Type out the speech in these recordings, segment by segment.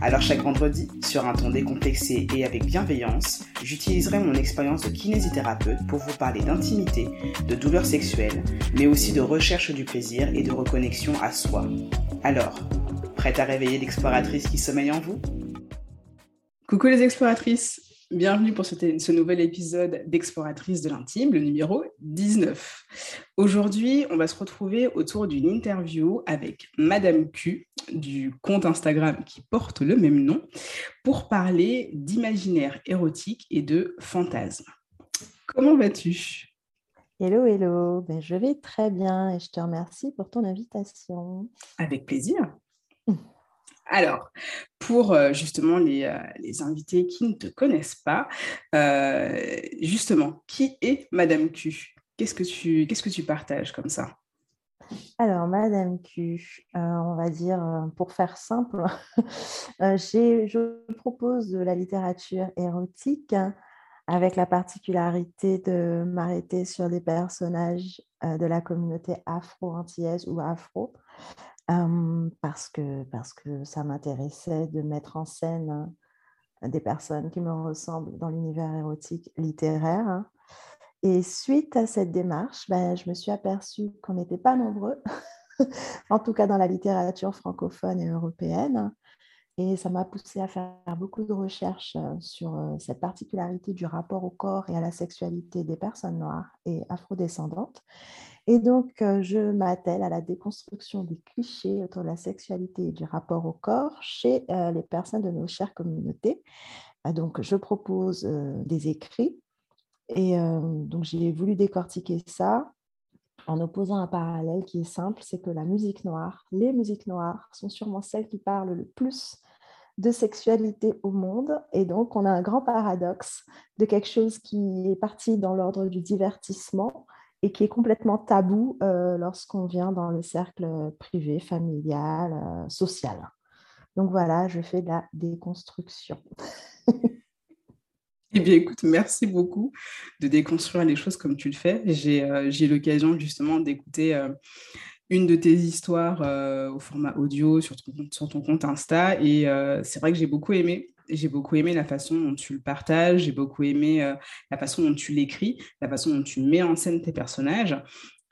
Alors chaque vendredi, sur un ton décomplexé et avec bienveillance, j'utiliserai mon expérience de kinésithérapeute pour vous parler d'intimité, de douleurs sexuelles, mais aussi de recherche du plaisir et de reconnexion à soi. Alors, prête à réveiller l'exploratrice qui sommeille en vous? Coucou les exploratrices Bienvenue pour ce, nouvel épisode d'Exploratrice de l'intime, le numéro 19. Aujourd'hui, on va se retrouver autour d'une interview avec Madame Q du compte Instagram qui porte le même nom pour parler d'imaginaire érotique et de fantasme. Comment vas-tu? Hello, hello. Ben, je vais très bien et je te remercie pour ton invitation. Avec plaisir. Alors, pour euh, justement euh, les, invités qui ne te connaissent pas, euh, justement, qui est Madame Q? Qu'est-ce que tu, qu'est-ce que tu partages comme ça? Alors, Madame Q, on va dire, pour faire simple, je propose de la littérature érotique avec la particularité de m'arrêter sur des personnages de la communauté afro-antillaise ou afro, parce, que, parce que ça m'intéressait de mettre en scène des personnes qui me ressemblent dans l'univers érotique littéraire. Et suite à cette démarche, ben, je me suis aperçue qu'on n'était pas nombreux, en tout cas dans la littérature francophone et européenne. Et ça m'a poussé à faire beaucoup de recherches sur cette particularité du rapport au corps et à la sexualité des personnes noires et afrodescendantes. Et donc, je m'attelle à la déconstruction des clichés autour de la sexualité et du rapport au corps chez les personnes de nos chères communautés. Donc, je propose des écrits. Et donc, j'ai voulu décortiquer ça en opposant un parallèle qui est simple, c'est que la musique noire, les musiques noires sont sûrement celles qui parlent le plus de sexualité au monde. Et donc, on a un grand paradoxe de quelque chose qui est parti dans l'ordre du divertissement et qui est complètement tabou euh, lorsqu'on vient dans le cercle privé, familial, euh, social. Donc voilà, je fais de la déconstruction. Eh bien, écoute, merci beaucoup de déconstruire les choses comme tu le fais. J'ai euh, eu l'occasion justement d'écouter une de tes histoires au format audio sur ton, compte Insta et c'est vrai que j'ai beaucoup aimé j'ai beaucoup aimé la façon dont tu le partages, j'ai beaucoup aimé euh, la façon dont tu l'écris, la façon dont tu mets en scène tes personnages.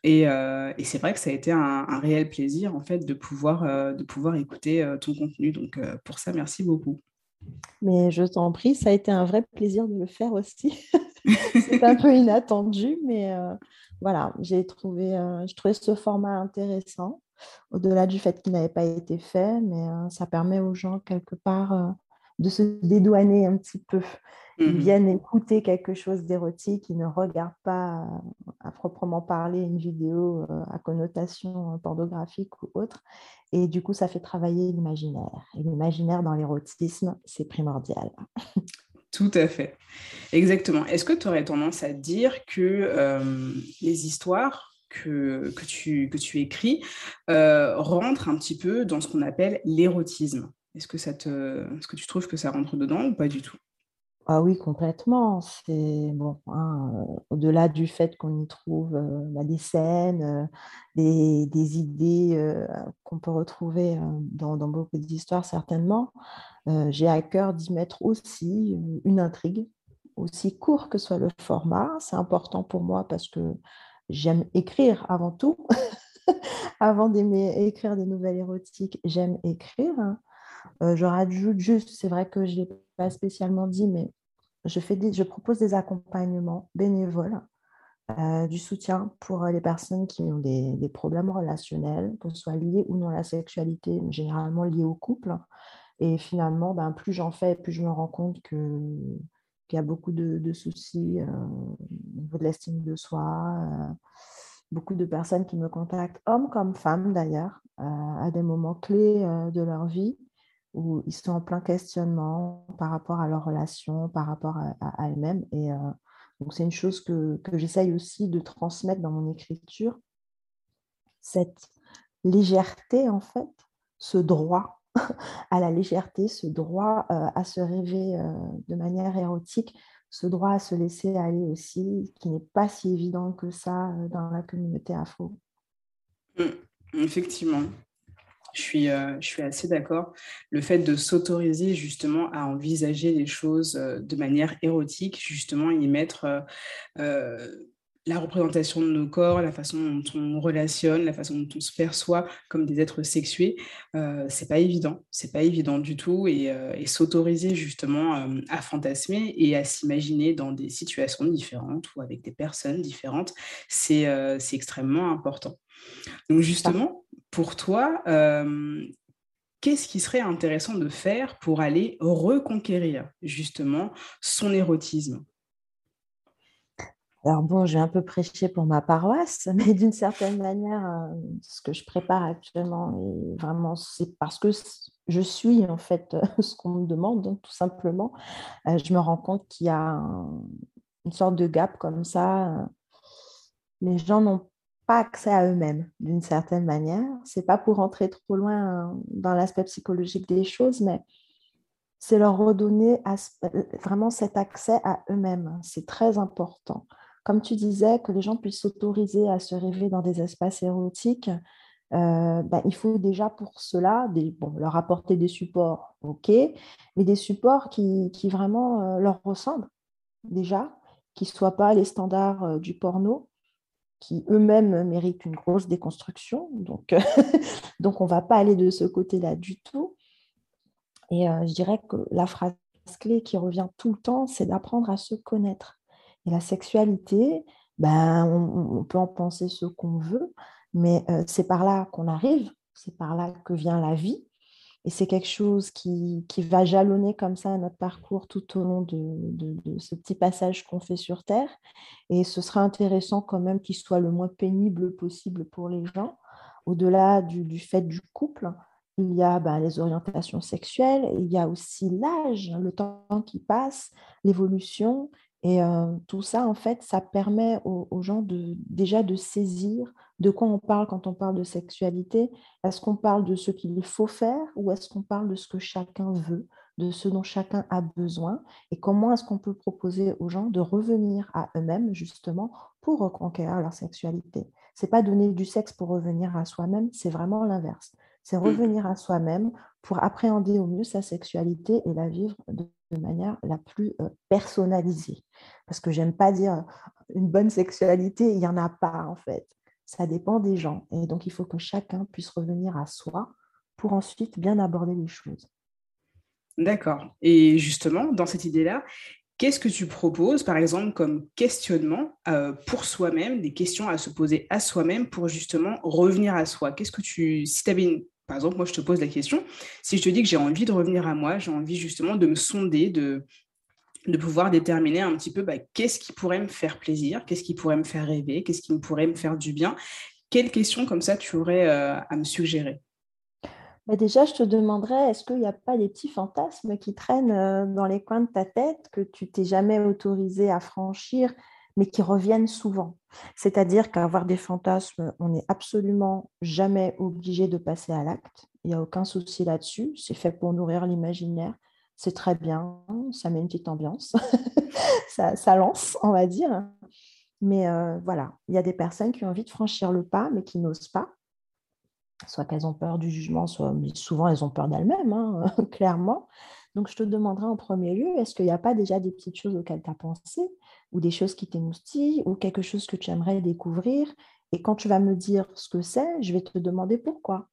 Et, euh, c'est vrai que ça a été un, réel plaisir en fait de pouvoir, euh, de pouvoir écouter ton contenu. Donc pour ça, merci beaucoup. Mais je t'en prie, ça a été un vrai plaisir de le faire aussi. c'est un peu inattendu, mais voilà, j'ai trouvé, ce format intéressant, au-delà du fait qu'il n'avait pas été fait, mais ça permet aux gens quelque part de se dédouaner un petit peu. Ils mmh viennent écouter quelque chose d'érotique, ils ne regardent pas à proprement parler une vidéo euh, à connotation pornographique ou autre. Et du coup, ça fait travailler l'imaginaire. Et l'imaginaire dans l'érotisme, c'est primordial. Tout à fait. Exactement. Est-ce que tu aurais tendance à dire que euh, les histoires que, que, tu, que tu écris euh, rentrent un petit peu dans ce qu'on appelle l'érotisme? Est-ce que, te... Est-ce que tu trouves que ça rentre dedans ou pas du tout? Ah oui, complètement. C'est bon, hein, euh, au-delà du fait qu'on y trouve euh, bah, des scènes, euh, des, idées qu'on peut retrouver dans, beaucoup d'histoires, certainement, j'ai à cœur d'y mettre aussi une intrigue, aussi court que soit le format. C'est important pour moi parce que j'aime écrire avant tout. avant d'aimer écrire des nouvelles érotiques, j'aime écrire. Hein. Euh, je rajoute juste, c'est vrai que je ne l'ai pas spécialement dit, mais je, fais je propose des accompagnements bénévoles, euh, du soutien pour les personnes qui ont des, problèmes relationnels, que ce soit liés ou non à la sexualité, généralement liés au couple. Et finalement, ben, plus j'en fais, plus je me rends compte que qu'il y a beaucoup de, soucis euh, au niveau de l'estime de soi. beaucoup de personnes qui me contactent, hommes comme femmes d'ailleurs, à des moments clés de leur vie, où ils sont en plein questionnement par rapport à leur relation, par rapport à, elles-mêmes. Et euh, donc, c'est une chose que, j'essaye aussi de transmettre dans mon écriture, cette légèreté, en fait, ce droit à la légèreté, ce droit euh, à se rêver euh, de manière érotique, ce droit à se laisser aller aussi, qui n'est pas si évident que ça dans la communauté afro. Mmh, effectivement. Je suis, je suis assez d'accord. Le fait de s'autoriser justement à envisager les choses de manière érotique, justement y mettre la représentation de nos corps, la façon dont on relationne, la façon dont on se perçoit comme des êtres sexués, euh, c'est pas évident, c'est pas évident du tout, et, euh, s'autoriser justement euh, à fantasmer et à s'imaginer dans des situations différentes ou avec des personnes différentes, c'est euh, extrêmement important. Donc justement, pour toi, qu'est-ce qui serait intéressant de faire pour aller reconquérir justement son érotisme? Alors bon, j'ai un peu prêché pour ma paroisse, mais d'une certaine manière, euh, ce que je prépare actuellement, est vraiment, c'est parce que je suis en fait ce qu'on me demande, hein, tout simplement. Euh, je me rends compte qu'il y a une sorte de gap comme ça. Les gens n'ont pas accès à eux-mêmes d'une certaine manière. C'est pas pour rentrer trop loin dans l'aspect psychologique des choses, mais c'est leur redonner vraiment cet accès à eux-mêmes. C'est très important comme tu disais, que les gens puissent s'autoriser à se rêver dans des espaces érotiques, euh, ben, il faut déjà pour cela leur apporter des supports, ok, mais des supports qui, vraiment euh, leur ressemblent déjà, qui ne soient pas les standards euh, du porno, qui eux-mêmes méritent une grosse déconstruction. Donc, donc on ne va pas aller de ce côté-là du tout. Et je dirais que la phrase clé qui revient tout le temps, c'est d'apprendre à se connaître. Et la sexualité, ben, on, peut en penser ce qu'on veut, mais euh, c'est par là qu'on arrive, c'est par là que vient la vie. Et c'est quelque chose qui, qui, va jalonner comme ça notre parcours tout au long de, de, ce petit passage qu'on fait sur Terre. Et ce sera intéressant quand même qu'il soit le moins pénible possible pour les gens. Au-delà du, du, fait du couple, il y a ben, les orientations sexuelles, il y a aussi l'âge, le temps qui passe, l'évolution, et euh, tout ça, en fait, ça permet aux, gens de, déjà de saisir de quoi on parle quand on parle de sexualité? Est-ce qu'on parle de ce qu'il faut faire ou est-ce qu'on parle de ce que chacun veut, de ce dont chacun a besoin? Et comment est-ce qu'on peut proposer aux gens de revenir à eux-mêmes justement pour reconquérir leur sexualité? C'est pas donner du sexe pour revenir à soi-même, c'est vraiment l'inverse. C'est mmh. revenir à soi-même pour appréhender au mieux sa sexualité et la vivre de de manière la plus euh, personnalisée. Parce que j'aime pas dire une bonne sexualité, il n'y en a pas en fait. Ça dépend des gens. Et donc, il faut que chacun puisse revenir à soi pour ensuite bien aborder les choses. D'accord. Et justement, dans cette idée-là, qu'est-ce que tu proposes, par exemple, comme questionnement euh, pour soi-même, des questions à se poser à soi-même pour justement revenir à soi? Qu'est-ce que tu, si tu avais une par exemple, moi, je te pose la question, si je te dis que j'ai envie de revenir à moi, j'ai envie justement de me sonder, de, de pouvoir déterminer un petit peu bah, qu'est-ce qui pourrait me faire plaisir, qu'est-ce qui pourrait me faire rêver, qu'est-ce qui pourrait me faire du bien. Quelles questions comme ça tu aurais euh, à me suggérer? Bah déjà, je te demanderais, est-ce qu'il n'y a pas des petits fantasmes qui traînent euh, dans les coins de ta tête que tu t'es jamais autorisé à franchir mais qui reviennent souvent? C'est-à-dire qu'avoir des fantasmes, on n'est absolument jamais obligé de passer à l'acte. Il n'y a aucun souci là-dessus. C'est fait pour nourrir l'imaginaire. C'est très bien. Ça met une petite ambiance. ça, lance, on va dire. Mais euh, voilà, il y a des personnes qui ont envie de franchir le pas, mais qui n'osent pas. Soit qu'elles ont peur du jugement, soit souvent elles ont peur d'elles-mêmes, hein, clairement. Donc, je te demanderai en premier lieu, est-ce qu'il n'y a pas déjà des petites choses auxquelles tu as pensé ou des choses qui t'émoustillent ou quelque chose que tu aimerais découvrir? Et quand tu vas me dire ce que c'est, je vais te demander pourquoi.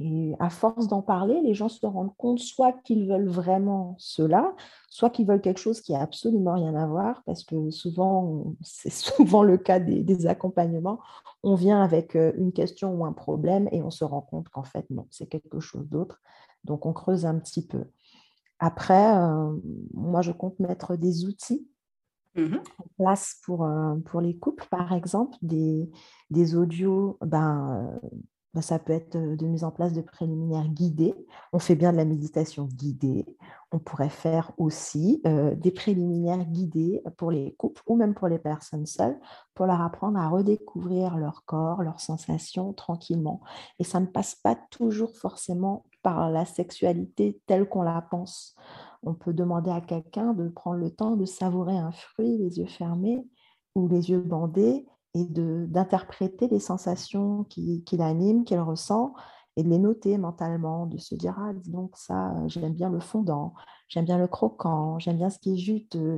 Et à force d'en parler, les gens se rendent compte soit qu'ils veulent vraiment cela, soit qu'ils veulent quelque chose qui n'a absolument rien à voir, parce que souvent, c'est souvent le cas des, des, accompagnements, on vient avec euh, une question ou un problème et on se rend compte qu'en fait, non, c'est quelque chose d'autre. Donc, on creuse un petit peu. Après, euh, moi, je compte mettre des outils Mmh en place pour, euh, pour les couples, par exemple, des, des audios ben, euh, bah, ça peut être de mise en place de préliminaires guidés. On fait bien de la méditation guidée. On pourrait faire aussi des préliminaires guidés pour les couples ou même pour les personnes seules pour leur apprendre à redécouvrir leur corps, leurs sensations tranquillement. Et ça ne passe pas toujours forcément par la sexualité telle qu'on la pense. On peut demander à quelqu'un de prendre le temps de savourer un fruit les yeux fermés ou les yeux bandés et d'interpréter les sensations qui, qui l'animent, qu'il ressent, et de les noter mentalement, de se dire, ah, dis donc, ça, euh, j'aime bien le fondant, j'aime bien le croquant, j'aime bien ce qui est juteux,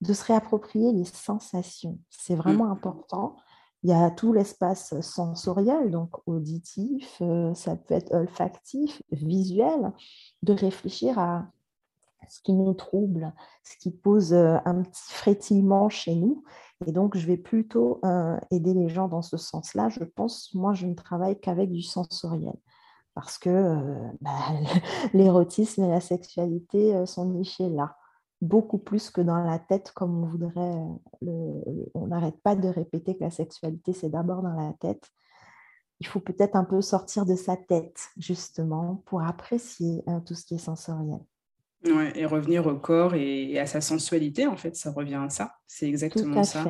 de se réapproprier les sensations. C'est vraiment mmh. important. Il y a tout l'espace sensoriel, donc auditif, euh, ça peut être olfactif, visuel, de réfléchir à ce qui nous trouble, ce qui pose euh, un petit frétillement chez nous. Et donc, je vais plutôt euh, aider les gens dans ce sens-là. Je pense, moi, je ne travaille qu'avec du sensoriel parce que euh, bah, l'érotisme et la sexualité sont nichés là, beaucoup plus que dans la tête, comme on voudrait. on n'arrête pas de répéter que la sexualité, c'est d'abord dans la tête. Il faut peut-être un peu sortir de sa tête, justement, pour apprécier tout ce qui est sensoriel. Ouais, et revenir au corps et, à sa sensualité, en fait, ça revient à ça. C'est exactement ça.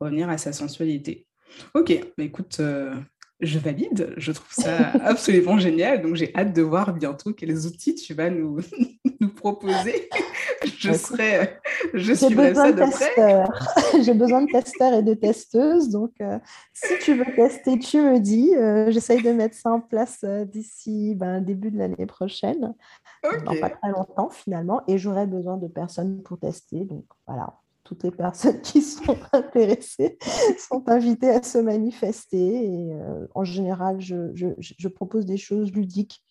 Revenir à sa sensualité. Ok, bah, écoute, euh, je valide. Je trouve ça absolument génial. Donc, j'ai hâte de voir bientôt quels outils tu vas nous, nous proposer. je serai, je j'ai besoin de testeurs et de testeuses. Donc, euh, si tu veux tester, tu me dis. Euh, j'essaye de mettre ça en place d'ici ben, début de l'année prochaine pas très longtemps finalement, et j'aurais besoin de personnes pour tester. Donc voilà, toutes les personnes qui sont intéressées sont invitées à se manifester. Et euh, en général, je, je, je, propose des choses ludiques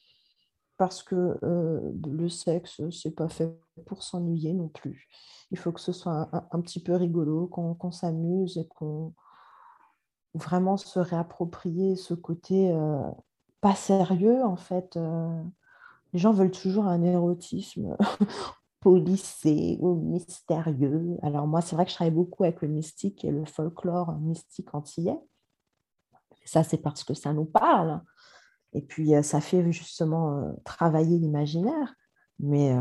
parce que euh, le sexe, c'est pas fait pour s'ennuyer non plus. Il faut que ce soit un, petit peu rigolo, qu'on s'amuse et qu'on vraiment se réapproprier ce côté euh, pas sérieux en fait les gens veulent toujours un érotisme policé ou mystérieux. Alors moi, c'est vrai que je travaille beaucoup avec le mystique et le folklore mystique antillais. Ça, c'est parce que ça nous parle. Et puis, ça fait justement travailler l'imaginaire. Mais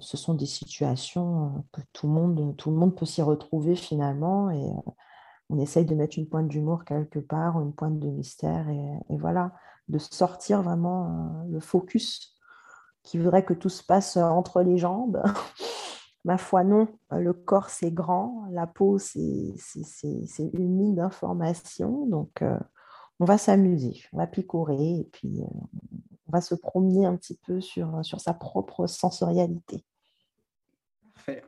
ce sont des situations que tout le monde, tout le monde peut s'y retrouver finalement. Et on essaye de mettre une pointe d'humour quelque part, une pointe de mystère. Et, voilà, de sortir vraiment le focus qui voudrait que tout se passe entre les jambes. Ma foi, non. Le corps, c'est grand. La peau, c'est mine d'informations. Donc, on va s'amuser, on va picorer et puis euh, on va se promener un petit peu sur, sur sa propre sensorialité. Parfait.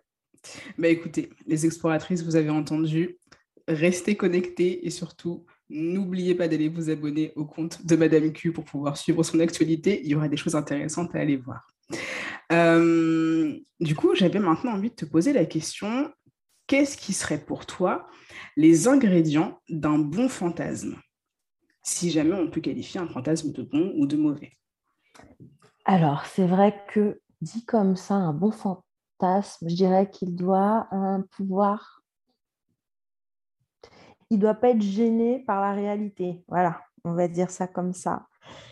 Bah, écoutez, les exploratrices, vous avez entendu. Restez connectés et surtout, N'oubliez pas d'aller vous abonner au compte de Madame Q pour pouvoir suivre son actualité. Il y aura des choses intéressantes à aller voir. Euh, du coup, j'avais maintenant envie de te poser la question, qu'est-ce qui serait pour toi les ingrédients d'un bon fantasme? Si jamais on peut qualifier un fantasme de bon ou de mauvais. Alors, c'est vrai que dit comme ça, un bon fantasme, je dirais qu'il doit un pouvoir il ne doit pas être gêné par la réalité. Voilà, on va dire ça comme ça.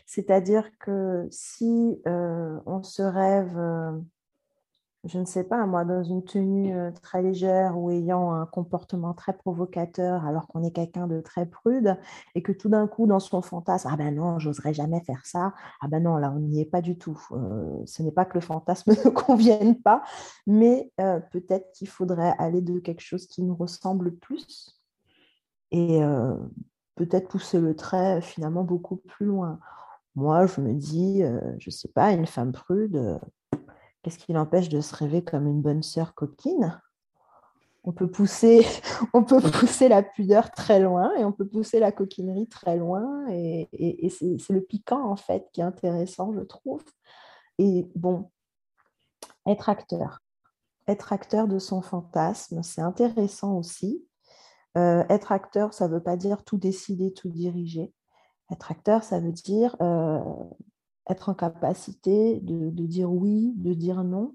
C'est-à-dire que si euh, on se rêve, euh, je ne sais pas, moi, dans une tenue euh, très légère ou ayant un comportement très provocateur alors qu'on est quelqu'un de très prude et que tout d'un coup, dans son fantasme, ah ben non, j'oserais jamais faire ça, ah ben non, là, on n'y est pas du tout. ce n'est pas que le fantasme ne convienne pas, mais peut-être qu'il faudrait aller de quelque chose qui nous ressemble plus et peut-être pousser le trait finalement beaucoup plus loin. Moi, je me dis, je ne sais pas, une femme prude, qu'est-ce qui l'empêche de se rêver comme une bonne sœur coquine? On peut, pousser, on peut pousser la pudeur très loin et on peut pousser la coquinerie très loin. Et, c'est le piquant, en fait, qui est intéressant, je trouve. Et bon, être acteur. Être acteur de son fantasme, c'est intéressant aussi. Euh, être acteur, ça ne veut pas dire tout décider, tout diriger. Être acteur, ça veut dire euh, être en capacité de, dire oui, de dire non.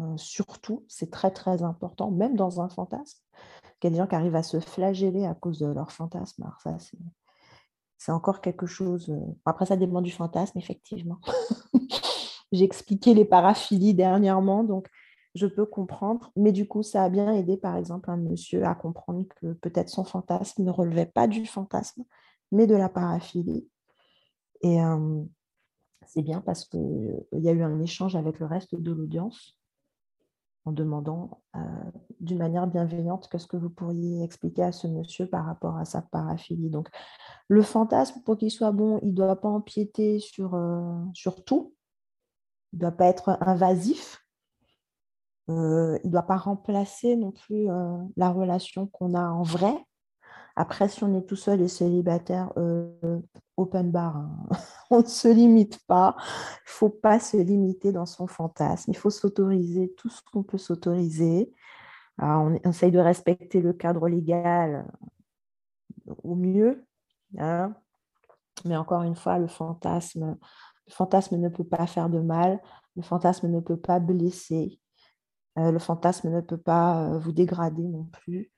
Euh, surtout, c'est très très important, même dans un fantasme. Il y a des gens qui arrivent à se flageller à cause de leur fantasme. Alors ça, c'est encore quelque chose. Euh, après, ça dépend du fantasme, effectivement. J'ai expliqué les paraphilies dernièrement, donc je peux comprendre. Mais du coup, ça a bien aidé, par exemple, un monsieur à comprendre que peut-être son fantasme ne relevait pas du fantasme, mais de la paraphilie. Et euh, c'est bien parce qu'il y a eu un échange avec le reste de l'audience en demandant euh, d'une manière bienveillante qu'est-ce que vous pourriez expliquer à ce monsieur par rapport à sa paraphilie. Donc, le fantasme, pour qu'il soit bon, il ne doit pas empiéter sur, euh, tout, il ne doit pas être invasif, euh, il ne doit pas remplacer non plus la relation qu'on a en vrai. Après, si on est tout seul et célibataire, open bar. Hein. On ne se limite pas. Il ne faut pas se limiter dans son fantasme. Il faut s'autoriser tout ce qu'on peut s'autoriser. On essaye de respecter le cadre légal euh, au mieux. Hein. Mais encore une fois, le fantasme, ne peut pas faire de mal. Le fantasme ne peut pas blesser. Euh, le fantasme ne peut pas euh, vous dégrader non plus.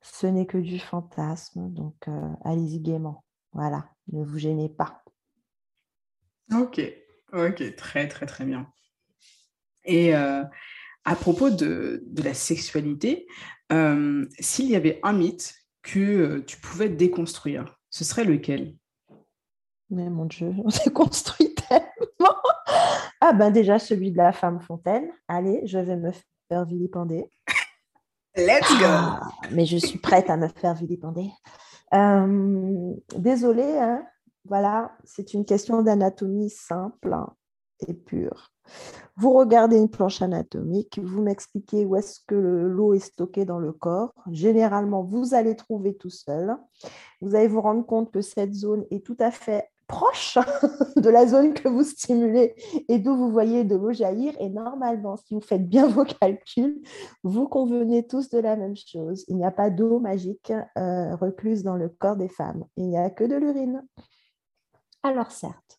Ce n'est que du fantasme. Donc, allez-y gaiement. Voilà, ne vous gênez pas. Ok, ok, très très très bien. Et euh, à propos de, la sexualité, euh, s'il y avait un mythe que euh, tu pouvais déconstruire, ce serait lequel? Mais mon Dieu, on déconstruit tellement. Ah ben déjà celui de la femme fontaine. Allez, je vais me faire vilipender. Let's go. Ah, mais je suis prête à me faire vilipender. Euh, désolée, hein. voilà, c'est une question d'anatomie simple et pure. Vous regardez une planche anatomique, vous m'expliquez où est-ce que l'eau est stockée dans le corps. Généralement, vous allez trouver tout seul. Vous allez vous rendre compte que cette zone est tout à fait proche de la zone que vous stimulez et d'où vous voyez de l'eau jaillir. Et normalement, si vous faites bien vos calculs, vous convenez tous de la même chose. Il n'y a pas d'eau magique euh, recluse dans le corps des femmes. Il n'y a que de l'urine. Alors certes,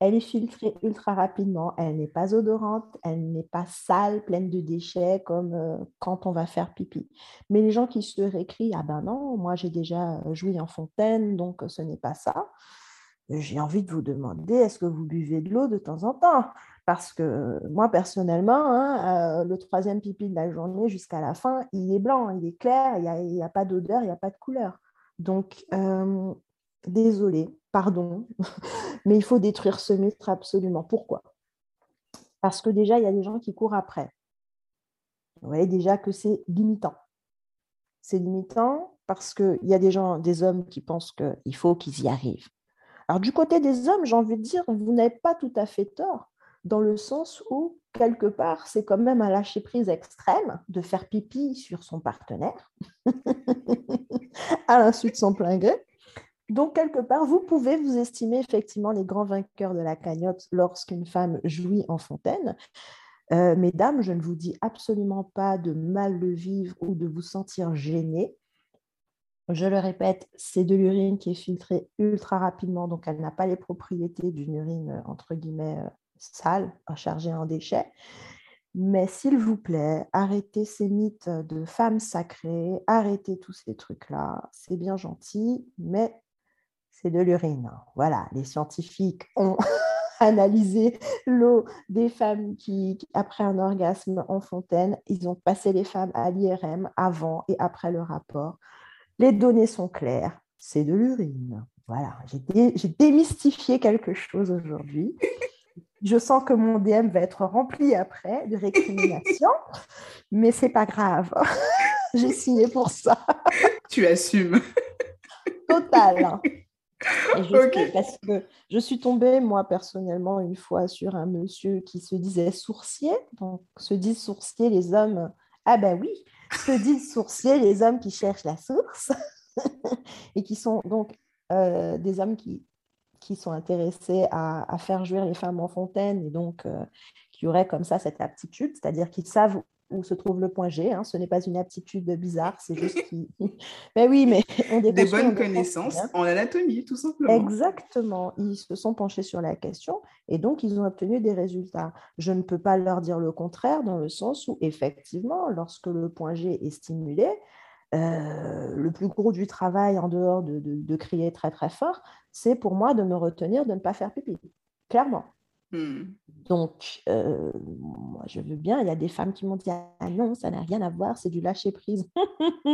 elle est filtrée ultra rapidement, elle n'est pas odorante, elle n'est pas sale, pleine de déchets comme euh, quand on va faire pipi. Mais les gens qui se récrient, ah ben non, moi j'ai déjà joui en fontaine, donc ce n'est pas ça j'ai envie de vous demander, est-ce que vous buvez de l'eau de temps en temps? Parce que moi, personnellement, hein, euh, le troisième pipi de la journée jusqu'à la fin, il est blanc, il est clair, il n'y a, pas d'odeur, il n'y a pas de couleur. Donc, euh, désolé, pardon, mais il faut détruire ce mythe absolument. Pourquoi? Parce que déjà, il y a des gens qui courent après. Vous voyez déjà que c'est limitant. C'est limitant parce qu'il y a des gens, des hommes qui pensent qu'il faut qu'ils y arrivent. Alors du côté des hommes, j'ai envie de dire, vous n'avez pas tout à fait tort, dans le sens où, quelque part, c'est quand même un lâcher-prise extrême de faire pipi sur son partenaire, à l'insu de son plein gré. Donc, quelque part, vous pouvez vous estimer effectivement les grands vainqueurs de la cagnotte lorsqu'une femme jouit en fontaine. Euh, mesdames, je ne vous dis absolument pas de mal le vivre ou de vous sentir gêné. Je le répète, c'est de l'urine qui est filtrée ultra rapidement, donc elle n'a pas les propriétés d'une urine, euh, entre guillemets, euh, sale, chargée en déchets. Mais s'il vous plaît, arrêtez ces mythes de femmes sacrées, arrêtez tous ces trucs-là. C'est bien gentil, mais c'est de l'urine. Voilà, les scientifiques ont analysé l'eau des femmes qui, après un orgasme en fontaine, ils ont passé les femmes à l'IRM avant et après le rapport. Les données sont claires, c'est de l'urine. Voilà, j'ai démystifié quelque chose aujourd'hui. Je sens que mon DM va être rempli après de récriminations, mais c'est pas grave. j'ai signé pour ça. Tu assumes. Total. je parce que je suis tombée, moi, personnellement, une fois sur un monsieur qui se disait sourcier. Donc, se disent sourcier les hommes. Ah ben oui, se disent sourciers les hommes qui cherchent la source et qui sont donc euh, des hommes qui, qui sont intéressés à, à, faire jouir les femmes en fontaine et donc euh, qui auraient comme ça cette aptitude, c'est-à-dire qu'ils savent où se trouve le point G. Hein. Ce n'est pas une aptitude bizarre, c'est juste qu'ils... mais oui, mais on Des bonnes connaissances en anatomie, tout simplement. Exactement. Ils se sont penchés sur la question et donc ils ont obtenu des résultats. Je ne peux pas leur dire le contraire dans le sens où, effectivement, lorsque le point G est stimulé, le plus gros du travail, en dehors de, de, crier très très fort, c'est pour moi de me retenir de ne pas faire pipi, clairement. Hmm. Donc, moi, je veux bien. Il y a des femmes qui m'ont dit Ah non, ça n'a rien à voir, c'est du lâcher prise.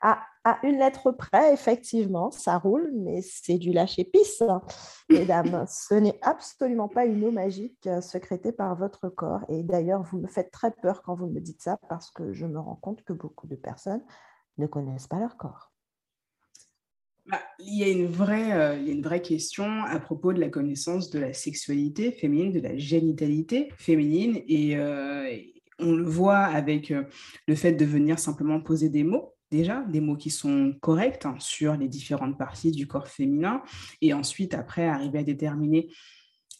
à, à, une lettre près, effectivement, ça roule, mais c'est du lâcher pisse, hein, mesdames. Ce n'est absolument pas une eau magique secrétée par votre corps. Et d'ailleurs, vous me faites très peur quand vous me dites ça parce que je me rends compte que beaucoup de personnes ne connaissent pas leur corps. Bah, il, y a une vraie, euh, il y a une vraie question à propos de la connaissance de la sexualité féminine, de la génitalité féminine. Et, euh, on le voit avec euh, le fait de venir simplement poser des mots déjà, des mots qui sont corrects hein, sur les différentes parties du corps féminin, et ensuite, après, arriver à déterminer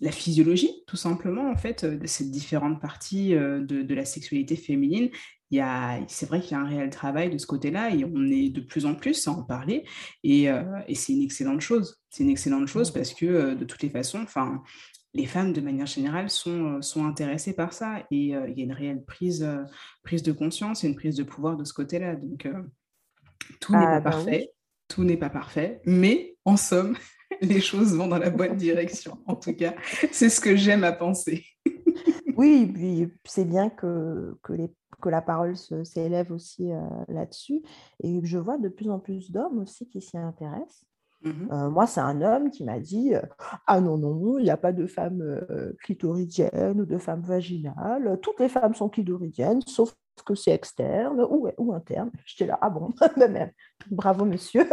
la physiologie, tout simplement, en fait, de ces différentes parties de, la sexualité féminine c'est vrai qu'il y a un réel travail de ce côté-là et on est de plus en plus à en parler et, euh, et c'est une excellente chose. C'est une excellente chose mmh. parce que euh, de toutes les façons, enfin, les femmes de manière générale sont, euh, sont intéressées par ça et il y a une réelle prise, prise de conscience et une prise de pouvoir de ce côté-là. Donc tout n'est pas ah, bah parfait, tout n'est pas parfait, mais en somme, les choses vont dans la bonne direction. En tout cas, c'est ce que j'aime à penser. Oui, puis c'est bien que, que les que la parole s'élève aussi euh, là-dessus. Et je vois de plus en plus d'hommes aussi qui s'y intéressent. Mmh euh, moi, c'est un homme qui m'a dit euh, Ah non, non, il n'y a pas de femme clitoridienne ou de femme vaginale. Toutes les femmes sont clitoridiennes, sauf que c'est externe ou, ou interne. J'étais là Ah bon, même. bravo, monsieur.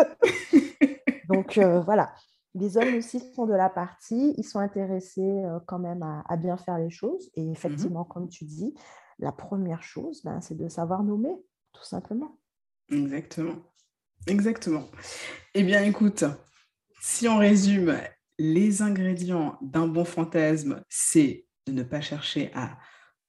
Donc voilà. Les hommes aussi sont de la partie, ils sont intéressés quand même à, à, bien faire les choses. Et mmh effectivement, comme tu dis, la première chose, ben, c'est de savoir nommer, tout simplement. Exactement. Exactement. Eh bien, écoute, si on résume, les ingrédients d'un bon fantasme, c'est de ne pas chercher à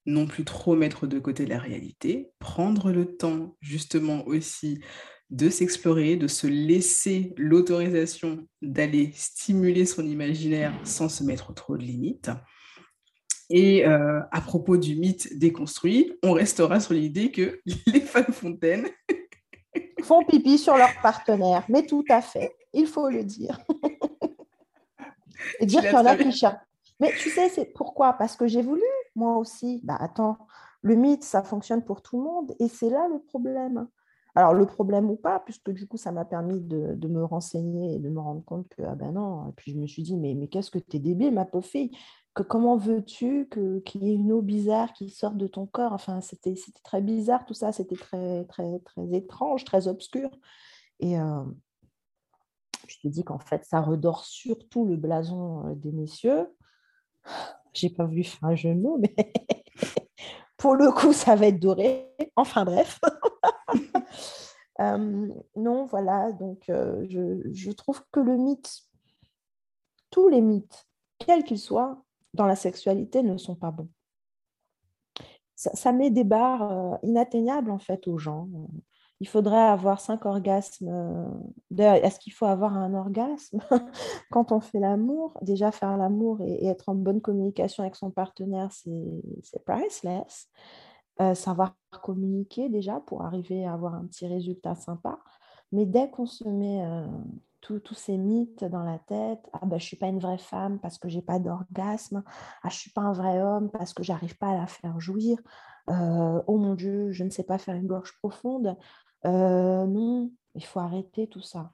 non plus trop mettre de côté la réalité, prendre le temps justement aussi de s'explorer, de se laisser l'autorisation d'aller stimuler son imaginaire sans se mettre trop de limites. Et euh, à propos du mythe déconstruit, on restera sur l'idée que les femmes fontaines font pipi sur leur partenaire. Mais tout à fait, il faut le dire. Et dire qu'il y en a qui Mais tu sais, c'est pourquoi? Parce que j'ai voulu, moi aussi. Bah attends, le mythe, ça fonctionne pour tout le monde. Et c'est là le problème. Alors, le problème ou pas, puisque du coup, ça m'a permis de, me renseigner et de me rendre compte que, ah ben non, et puis je me suis dit, mais, mais qu'est-ce que tu es débile, ma pauvre fille? Comment veux-tu qu'il y ait une eau bizarre qui sorte de ton corps? Enfin, c'était très bizarre tout ça, c'était très, très, très étrange, très obscur. Et euh, je te dis qu'en fait, ça redore surtout le blason euh, des messieurs. J'ai pas vu faire un jeu de mots, mais pour le coup, ça va être doré. Enfin bref. Non, voilà, donc je, trouve que le mythe, tous les mythes, quels qu'ils soient, dans la sexualité ne sont pas bons. Ça, met des barres inatteignables en fait aux gens. Il faudrait avoir cinq orgasmes. Est-ce qu'il faut avoir un orgasme quand on fait l'amour? Déjà faire l'amour et, être en bonne communication avec son partenaire, c'est priceless. Euh, savoir communiquer déjà pour arriver à avoir un petit résultat sympa. Mais dès qu'on se met tous ces mythes dans la tête. Ah ben, je suis pas une vraie femme parce que j'ai pas d'orgasme. Ah, je suis pas un vrai homme parce que j'arrive pas à la faire jouir. Euh, oh mon Dieu, je ne sais pas faire une gorge profonde. Euh, non, il faut arrêter tout ça.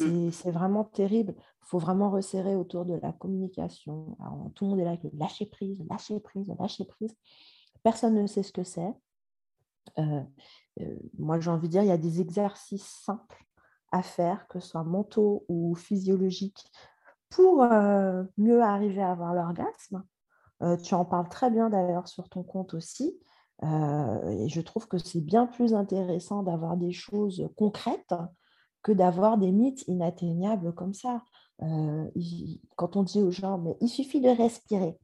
Mmh. C'est vraiment terrible. Il faut vraiment resserrer autour de la communication. tout le monde est là avec le lâcher prise, lâcher prise, lâcher prise. Personne ne sait ce que c'est. Euh, moi, j'ai envie de dire, il y a des exercices simples à faire, que ce soit mentaux ou physiologiques, pour euh, mieux arriver à avoir l'orgasme. Euh, tu en parles très bien d'ailleurs sur ton compte aussi. Euh, et je trouve que c'est bien plus intéressant d'avoir des choses concrètes que d'avoir des mythes inatteignables comme ça. quand on dit aux gens, mais il suffit de respirer.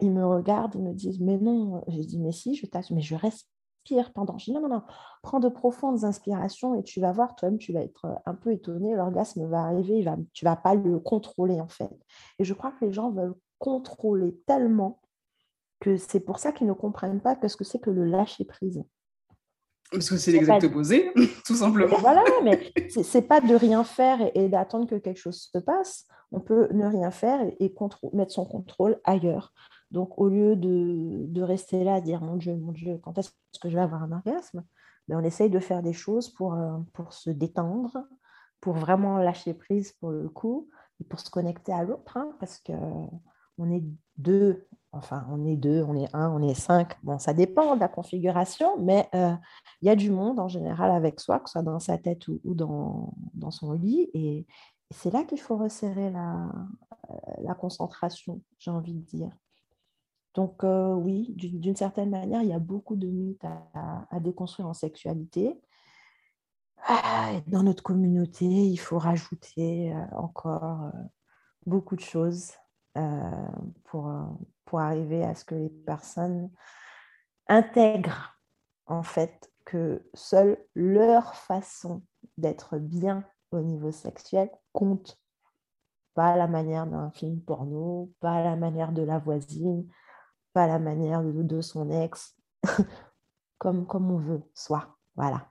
Ils me regardent, ils me disent, mais non. Je dis, mais si, je tâche, mais je respire pendant. Je dis non, non, non, prends de profondes inspirations et tu vas voir, toi-même, tu vas être euh, un peu étonné, l'orgasme va arriver, tu ne vas pas le contrôler en fait. Et je crois que les gens veulent contrôler tellement que c'est pour ça qu'ils ne comprennent pas ce que c'est que le lâcher prise. Parce que c'est l'exact opposé, tout simplement. voilà, mais c'est pas de rien faire et, d'attendre que quelque chose se passe. On peut ne rien faire et, mettre son contrôle ailleurs. Donc, au lieu de, rester là à dire mon Dieu, mon Dieu, quand est-ce que je vais avoir un orgasme? Ben, On essaye de faire des choses pour, euh, pour se détendre, pour vraiment lâcher prise pour le coup, et pour se connecter à l'autre, hein, parce qu'on est deux Enfin, on est deux, on est un, on est cinq. Bon, ça dépend de la configuration, mais euh, il y a du monde en général avec soi, que ce soit dans sa tête ou, dans, son lit. Et, c'est là qu'il faut resserrer la, la concentration, j'ai envie de dire. Donc euh, oui, d'une certaine manière, il y a beaucoup de mythes à, déconstruire en sexualité. Ah, dans notre communauté, il faut rajouter euh, encore beaucoup de choses pour, pour arriver à ce que les personnes intègrent en fait que seule leur façon d'être bien au niveau sexuel compte. Pas la manière d'un film porno, pas la manière de la voisine, pas la manière de, de son ex, comme, comme on veut, soit. Voilà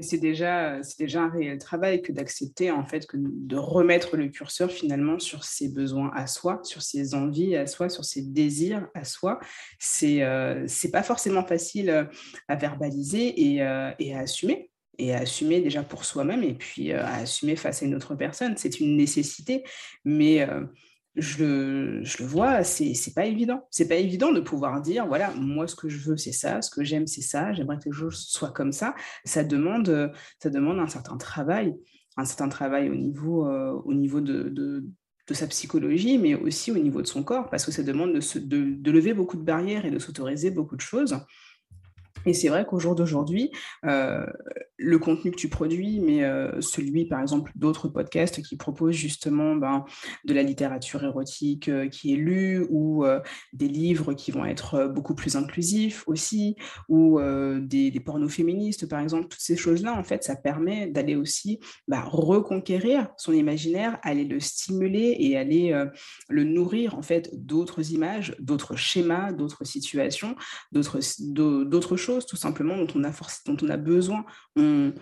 c'est déjà, c'est déjà un réel travail que d'accepter, en fait, que de remettre le curseur finalement sur ses besoins à soi, sur ses envies à soi, sur ses désirs à soi. C'est euh, pas forcément facile euh, à verbaliser et, euh, et à assumer et à assumer déjà pour soi-même et puis à assumer face à une autre personne. C'est une nécessité, mais je le, vois, c'est pas évident. C'est pas évident de pouvoir dire, voilà, moi, ce que je veux, c'est ça, ce que j'aime, c'est ça, j'aimerais que les choses soient comme ça. Ça demande, ça demande un certain travail, un certain travail au niveau, euh, au niveau de, de, de, sa psychologie, mais aussi au niveau de son corps, parce que ça demande de, se, de lever beaucoup de barrières et de s'autoriser beaucoup de choses. Et c'est vrai qu'au jour d'aujourd'hui, euh, le contenu que tu produis, mais euh, celui, par exemple, d'autres podcasts qui proposent justement ben, de la littérature érotique euh, qui est lue ou des livres qui vont être beaucoup plus inclusifs aussi, ou des, des, pornos féministes, par exemple, toutes ces choses-là, en fait, ça permet d'aller aussi bah, reconquérir son imaginaire, aller le stimuler et aller le nourrir, en fait, d'autres images, d'autres schémas, d'autres situations, d'autres choses tout simplement dont on a, dont on a besoin. On,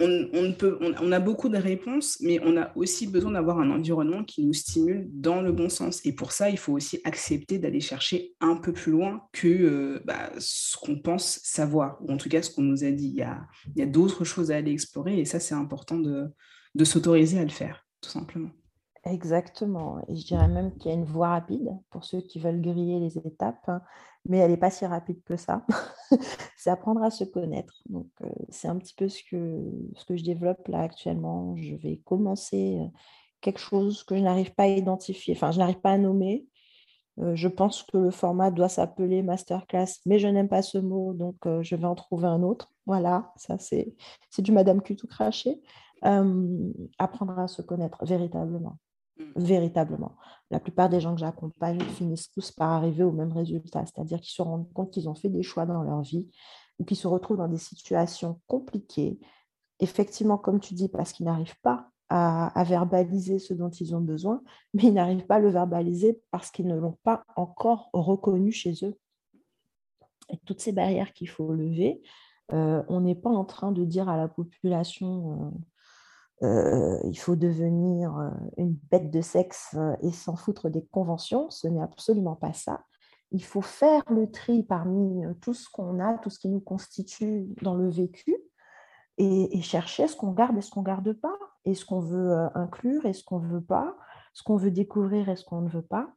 on, peut, on, a beaucoup de réponses, mais on a aussi besoin d'avoir un environnement qui nous stimule dans le bon sens. Et pour ça, il faut aussi accepter d'aller chercher un peu plus loin que euh, bah, ce qu'on pense savoir, ou en tout cas ce qu'on nous a dit. Il y a, a d'autres choses à aller explorer, et ça, c'est important de, de s'autoriser à le faire, tout simplement. Exactement. Et je dirais même qu'il y a une voie rapide pour ceux qui veulent griller les étapes, hein, mais elle n'est pas si rapide que ça. c'est apprendre à se connaître. Donc, euh, c'est un petit peu ce que, ce que je développe là actuellement. Je vais commencer euh, quelque chose que je n'arrive pas à identifier, enfin, je n'arrive pas à nommer. Euh, je pense que le format doit s'appeler masterclass, mais je n'aime pas ce mot, donc je vais en trouver un autre. Voilà, ça c'est du Madame Q tout craché. apprendre à se connaître véritablement. Mm. véritablement. La plupart des gens que j'accompagne finissent tous par arriver au même résultat, c'est-à-dire qu'ils se rendent compte qu'ils ont fait des choix dans leur vie ou qu'ils se retrouvent dans des situations compliquées, effectivement, comme tu dis, parce qu'ils n'arrivent pas à, verbaliser ce dont ils ont besoin, mais ils n'arrivent pas à le verbaliser parce qu'ils ne l'ont pas encore reconnu chez eux. Et toutes ces barrières qu'il faut lever, euh, on n'est pas en train de dire à la population... Euh, euh, il faut devenir euh, une bête de sexe euh, et s'en foutre des conventions. Ce n'est absolument pas ça. Il faut faire le tri parmi tout ce qu'on a, tout ce qui nous constitue dans le vécu et, chercher ce qu'on garde et ce qu'on ne garde pas, et ce qu'on veut inclure et ce qu'on veut pas, ce qu'on veut découvrir et ce qu'on ne veut pas.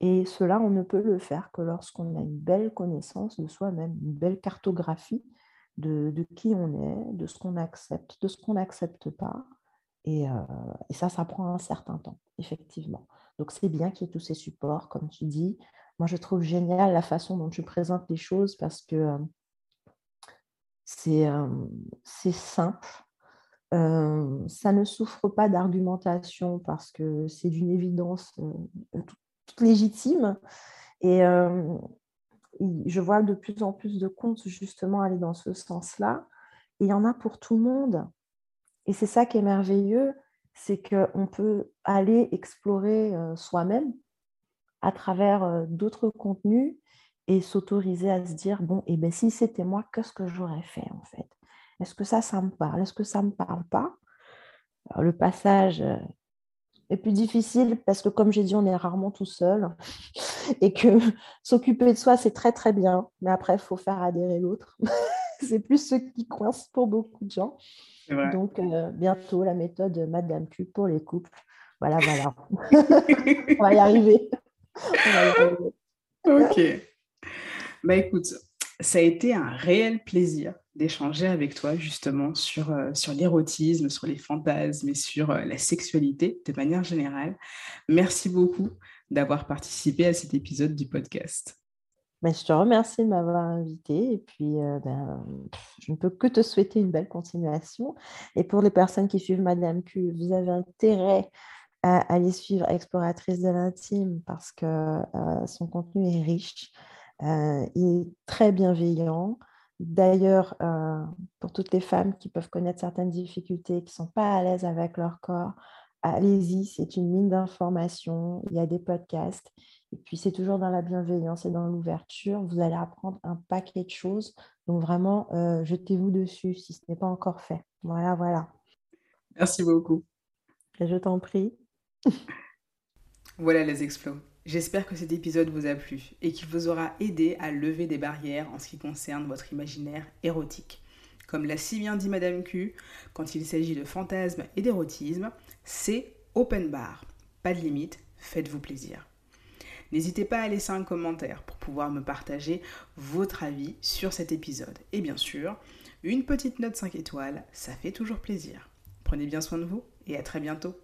Et cela, on ne peut le faire que lorsqu'on a une belle connaissance de soi-même, une belle cartographie de, de qui on est, de ce qu'on accepte, de ce qu'on n'accepte pas, et, ça, ça prend un certain temps, effectivement. Donc, c'est bien qu'il y ait tous ces supports, comme tu dis. Moi, je trouve génial la façon dont tu présentes les choses parce que c'est simple. ça ne souffre pas d'argumentation parce que c'est d'une évidence toute légitime. Et je vois de plus en plus de comptes justement aller dans ce sens-là. Et il y en a pour tout le monde. Et c'est ça qui est merveilleux, c'est qu'on peut aller explorer euh, soi-même à travers euh, d'autres contenus et s'autoriser à se dire, bon, et eh ben si c'était moi, qu'est-ce que j'aurais fait en fait? Est-ce que ça, ça me parle? Est-ce que ça ne me parle pas? Le passage euh, est plus difficile parce que, comme j'ai dit, on est rarement tout seul et que s'occuper de soi, c'est très très bien, mais après, il faut faire adhérer l'autre. c'est plus ce qui coince pour beaucoup de gens. Donc, euh, bientôt, la méthode Madame Q pour les couples. Voilà, voilà. on va y arriver. On va y arriver. Ok. Bah écoute, ça a été un réel plaisir d'échanger avec toi justement sur, euh, sur l'érotisme, sur les fantasmes et sur euh, la sexualité de manière générale. Merci beaucoup d'avoir participé à cet épisode du podcast. Mais je te remercie de m'avoir invité et puis euh, ben, je ne peux que te souhaiter une belle continuation. Et pour les personnes qui suivent Madame Q, vous avez intérêt à aller suivre Exploratrice de l'intime parce que son contenu est riche. Euh, il est très bienveillant. D'ailleurs, euh, pour toutes les femmes qui peuvent connaître certaines difficultés, qui ne sont pas à l'aise avec leur corps, allez-y, c'est une mine d'informations. Il y a des podcasts. Et puis, c'est toujours dans la bienveillance et dans l'ouverture. Vous allez apprendre un paquet de choses. Donc, vraiment, euh, jetez-vous dessus si ce n'est pas encore fait. Voilà, voilà. Merci beaucoup. je t'en prie. voilà les explos. J'espère que cet épisode vous a plu et qu'il vous aura aidé à lever des barrières en ce qui concerne votre imaginaire érotique. Comme l'a si bien dit Madame Q, quand il s'agit de fantasmes et d'érotisme, c'est open bar. Pas de limite, faites-vous plaisir. N'hésitez pas à laisser un commentaire pour pouvoir me partager votre avis sur cet épisode. Et bien sûr, une petite note 5 étoiles, ça fait toujours plaisir. Prenez bien soin de vous et à très bientôt.